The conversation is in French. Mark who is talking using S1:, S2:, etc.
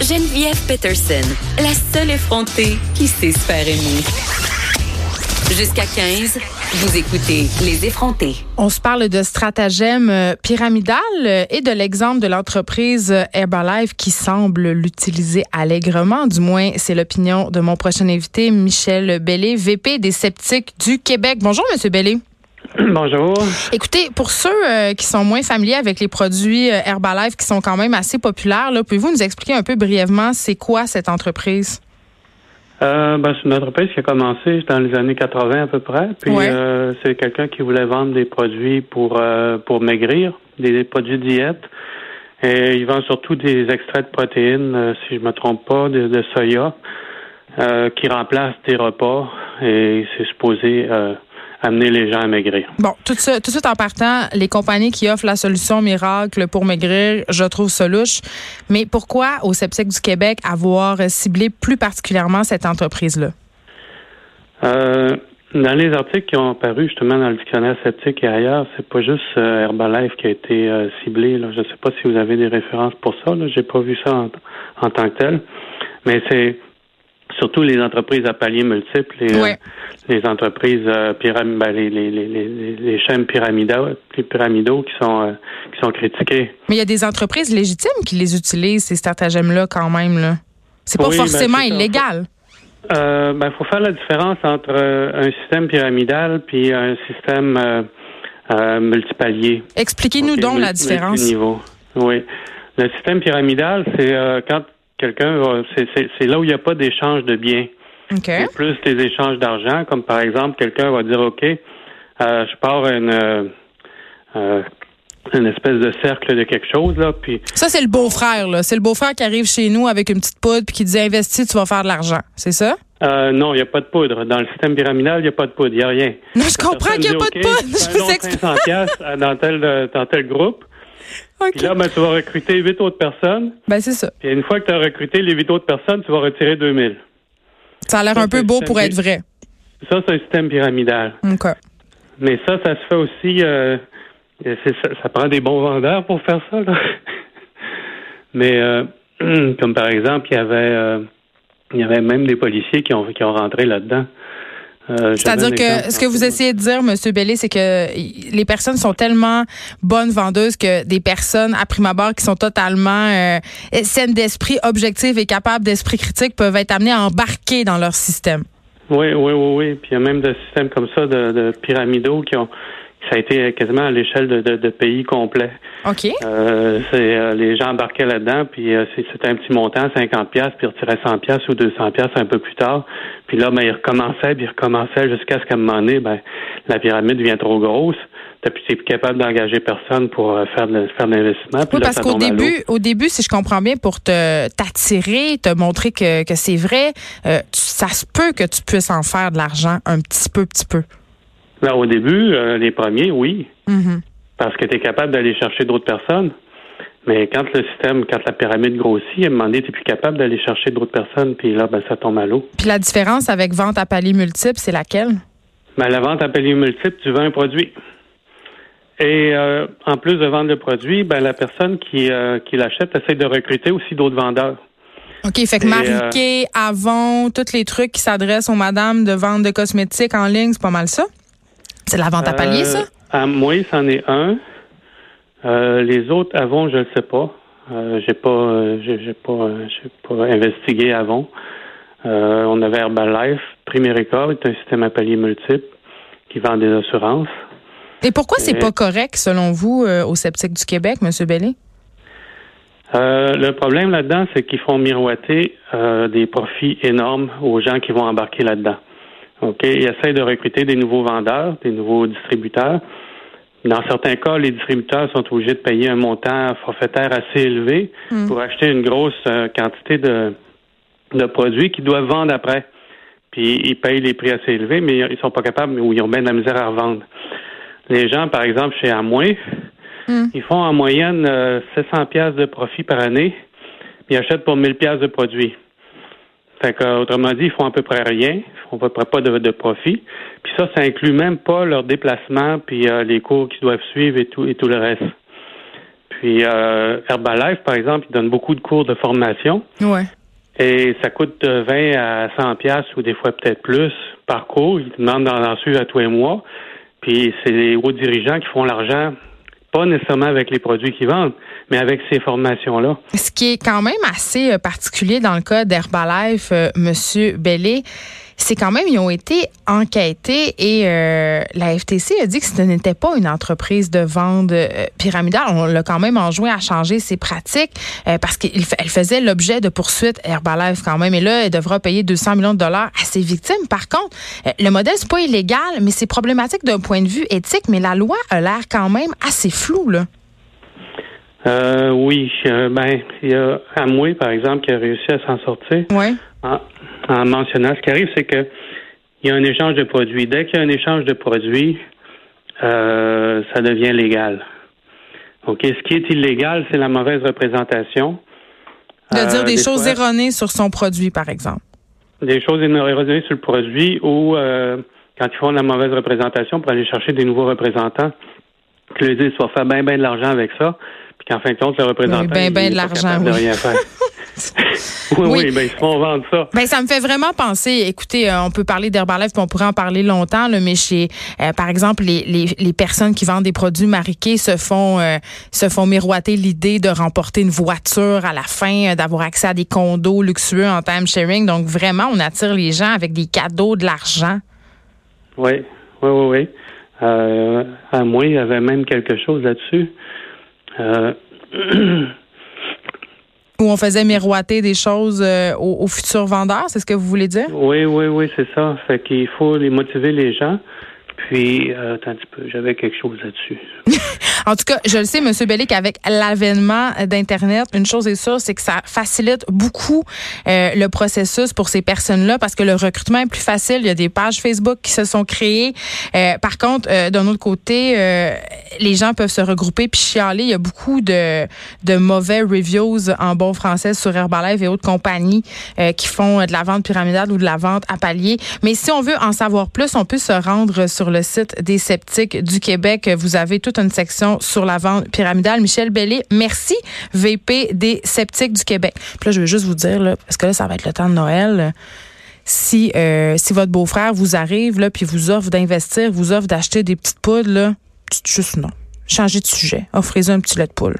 S1: Geneviève Peterson, la seule effrontée qui sait se. Jusqu'à 15, vous écoutez Les effrontés.
S2: On se parle de stratagème euh, pyramidal euh, et de l'exemple de l'entreprise euh, Herbalife qui semble l'utiliser allègrement. Du moins, c'est l'opinion de mon prochain invité, Michel Bellé, VP des sceptiques du Québec. Bonjour, Monsieur Bellé.
S3: Bonjour.
S2: Écoutez, pour ceux euh, qui sont moins familiers avec les produits euh, Herbalife qui sont quand même assez populaires, pouvez-vous nous expliquer un peu brièvement c'est quoi cette entreprise?
S3: Euh, ben, c'est une entreprise qui a commencé dans les années 80 à peu près. Puis
S2: Ouais.
S3: euh, c'est quelqu'un qui voulait vendre des produits pour euh, pour maigrir, des, des produits diète. Et il vend surtout des extraits de protéines, si je me trompe pas, de, de soya, qui remplacent des repas. Et c'est supposé euh, amener les gens à maigrir.
S2: Bon, tout ça, tout de suite en partant, les compagnies qui offrent la solution miracle pour maigrir, je trouve ça louche. Mais pourquoi au Sceptique du Québec avoir ciblé plus particulièrement cette entreprise-là?
S3: Euh, dans les articles qui ont apparu justement dans le dictionnaire sceptique et ailleurs, c'est pas juste euh, Herbalife qui a été euh, ciblé. Là. Je ne sais pas si vous avez des références pour ça. Là. J'ai pas vu ça en, en tant que tel. Mais c'est surtout les entreprises à paliers multiples, les,
S2: Ouais.
S3: euh, les entreprises euh, pyram- ben, les, les, les, chaînes pyramidaux, les pyramidaux qui sont euh, qui sont critiquées.
S2: Mais il y a des entreprises légitimes qui les utilisent, ces stratagèmes-là, quand même. Là. C'est pas
S3: Oui, ben,
S2: forcément illégal.
S3: Euh, ben, faut faire la différence entre un système pyramidal puis un système multipalier.
S2: Expliquez-nous donc la différence.
S3: Oui. Le système pyramidal, c'est quand quelqu'un va. c'est- C'est c'est là où il n'y a pas d'échange de biens.
S2: OK.
S3: C'est plus des échanges d'argent, comme par exemple, quelqu'un va dire OK, euh, je pars une, euh, euh, une espèce de cercle de quelque chose, là, puis
S2: Ça, c'est le beau-frère. là. C'est le beau-frère qui arrive chez nous avec une petite poudre puis qui dit investis, tu vas faire de l'argent. C'est ça?
S3: euh, non, il n'y a pas de poudre. Dans le système pyramidal, il n'y a pas de poudre, il n'y a rien.
S2: Non, je comprends qu'il n'y a pas de poudre. Je vous
S3: explique.
S2: explique.
S3: 500 piastres dans tel, euh, dans tel groupe. Puis là, ben, tu vas recruter huit autres personnes.
S2: Ben, c'est ça.
S3: Puis une fois que tu as recruté les huit autres personnes, tu vas retirer 2000.
S2: Ça a l'air un peu beau pour être vrai.
S3: Ça, c'est un système pyramidal.
S2: OK.
S3: Mais ça, ça se fait aussi. Euh, ça prend des bons vendeurs pour faire ça. Là. Mais euh, comme par exemple, il y avait, euh, il y avait même des policiers qui ont qui ont rentré là-dedans. Euh,
S2: C'est-à-dire que ce que vous essayez de dire, M. Bellé, c'est que les personnes sont tellement bonnes vendeuses que des personnes, à prime abord, qui sont totalement euh, saines d'esprit, objectives et capables d'esprit critique peuvent être amenées à embarquer dans leur système.
S3: Oui, oui, oui, oui. Puis il y a même des systèmes comme ça de, de pyramidaux qui ont ça a été quasiment à l'échelle de, de, de pays complets.
S2: OK.
S3: Euh, c'est euh, les gens embarquaient là-dedans, puis euh, c'est- c'était un petit montant, 50 pièces, puis ils retiraient 100 pièces ou 200 pièces un peu plus tard. Puis là, ben ils recommençaient, puis ils recommençaient jusqu'à ce qu'à un moment donné, ben la pyramide devient trop grosse. Plus t'es plus capable d'engager personne pour faire de, faire l'investissement.
S2: Oui, parce qu'au début, au début, si je comprends bien, pour te t'attirer, te montrer que, que c'est vrai, tu- ça se peut que tu puisses en faire de l'argent un petit peu, petit peu.
S3: Ben, au début, euh, les premiers, oui,
S2: Mhm.
S3: parce que tu es capable d'aller chercher d'autres personnes. Mais quand le système, quand la pyramide grossit, à un moment donné, tu plus capable d'aller chercher d'autres personnes, puis là, ben, ça tombe à l'eau.
S2: Puis la différence avec vente à palier multiple, c'est laquelle?
S3: Ben, la vente à palier multiple, tu vends un produit. Et euh, en plus de vendre le produit, ben, la personne qui, euh, qui l'achète essaie de recruter aussi d'autres vendeurs.
S2: OK, fait que
S3: Et,
S2: Mariquet, Avon, tous les trucs qui s'adressent aux madames de vente de cosmétiques en ligne, c'est pas mal ça? C'est la vente à palier, ça?
S3: Euh, À moi, c'en est un. Euh, les autres avant, je ne sais pas. Euh, j'ai pas, euh, j'ai pas, euh, j'ai pas investigué avant. On avait Herbalife, Primerica, est un système à palier multiple qui vend des assurances.
S2: Et pourquoi c'est pas correct, selon vous, euh, au Sceptique du Québec, M. Bellé?
S3: Le problème là-dedans, c'est qu'ils font miroiter des profits énormes aux gens qui vont embarquer là-dedans. OK? Ils essayent de recruter des nouveaux vendeurs, des nouveaux distributeurs. Dans certains cas, les distributeurs sont obligés de payer un montant forfaitaire assez élevé
S2: Hmm.
S3: pour acheter une grosse euh, quantité de, de produits qu'ils doivent vendre après. Puis ils payent les prix assez élevés, mais ils sont pas capables ou ils ont bien de la misère à revendre. Les gens, par exemple, chez Amway,
S2: Hmm.
S3: ils font en moyenne euh, 700 pièces de profit par année, puis ils achètent pour 1000 pièces de produits. Fait que, autrement dit, ils font à peu près rien, ils font à peu près pas de, de profit. Puis ça, ça inclut même pas leur déplacement, puis euh, les cours qu'ils doivent suivre et tout et tout le reste. Puis euh, Herbalife, par exemple, ils donnent beaucoup de cours de formation.
S2: Ouais.
S3: Et ça coûte de 20 à 100 pièces ou des fois peut-être plus par cours. Ils demandent d'en en suivre à tous les mois. Puis c'est les hauts dirigeants qui font l'argent, pas nécessairement avec les produits qu'ils vendent, mais avec ces formations-là.
S2: Ce qui est quand même assez euh, particulier dans le cas d'Herbalife, euh, Monsieur Bellé, c'est quand même, ils ont été enquêtés et euh, la FTC a dit que ce n'était pas une entreprise de vente euh, pyramidale. On l'a quand même enjoint à changer ses pratiques parce qu'elle faisait l'objet de poursuites Herbalife quand même. Et là, elle devra payer 200 millions de dollars à ses victimes. Par contre, le modèle, c'est pas illégal, mais c'est problématique d'un point de vue éthique. Mais la loi a l'air quand même assez floue, là.
S3: Euh, oui, euh, ben, il y a Amway, par exemple, qui a réussi à s'en sortir
S2: Ouais.
S3: en, en mentionnant. Ce qui arrive, c'est que il y a un échange de produits. Dès qu'il y a un échange de produits, euh, ça devient légal. OK. Ce qui est illégal, c'est la mauvaise représentation.
S2: De
S3: Euh,
S2: dire des, choses
S3: fois-
S2: erronées sur son produit, par exemple.
S3: des choses érodées sur le produit ou euh, quand ils font de la mauvaise représentation pour aller chercher des nouveaux représentants, que le disent soit faire bien ben de l'argent avec ça, qu'en fin de compte, le représentant
S2: Oui, ben, ben de l'argent, oui.
S3: rien faire. oui,
S2: Oui.
S3: oui, ben font vendre ça.
S2: Ben, ça me fait vraiment penser, écoutez, euh, on peut parler d'Herbalife, puis on pourrait en parler longtemps, là, mais chez, euh, par exemple, les, les, les personnes qui vendent des produits mariqués se font, euh, se font miroiter l'idée de remporter une voiture à la fin, d'avoir accès à des condos luxueux en time sharing. Donc, vraiment, on attire les gens avec des cadeaux, de l'argent.
S3: Oui, oui, oui, oui. À moi, il y avait même quelque chose là-dessus. Euh,
S2: Où on faisait miroiter des choses euh, aux, aux futurs vendeurs, c'est ce que vous voulez dire?
S3: oui, oui, oui, c'est ça. Fait qu'il faut les motiver les gens. Puis, euh, attends un petit peu, j'avais quelque chose là-dessus.
S2: En tout cas, je le sais, M. Bellic, qu'avec l'avènement d'Internet, une chose est sûre, c'est que ça facilite beaucoup euh, le processus pour ces personnes-là parce que le recrutement est plus facile. Il y a des pages Facebook qui se sont créées. Euh, par contre, euh, d'un autre côté, euh, les gens peuvent se regrouper puis chialer. Il y a beaucoup de, de mauvais reviews en bon français sur Herbalife et autres compagnies euh, qui font de la vente pyramidale ou de la vente à palier. Mais si on veut en savoir plus, on peut se rendre sur le site des sceptiques du Québec. Vous avez toute une section sur la vente pyramidale. Michel Bellé, merci, VP des sceptiques du Québec. Puis là, je veux juste vous dire, là, parce que là, ça va être le temps de Noël. Si, euh, si votre beau-frère vous arrive, là, puis vous offre d'investir, vous offre d'acheter des petites poudres, là, juste non. Changez de sujet. Offrez-y un petit lait de poule.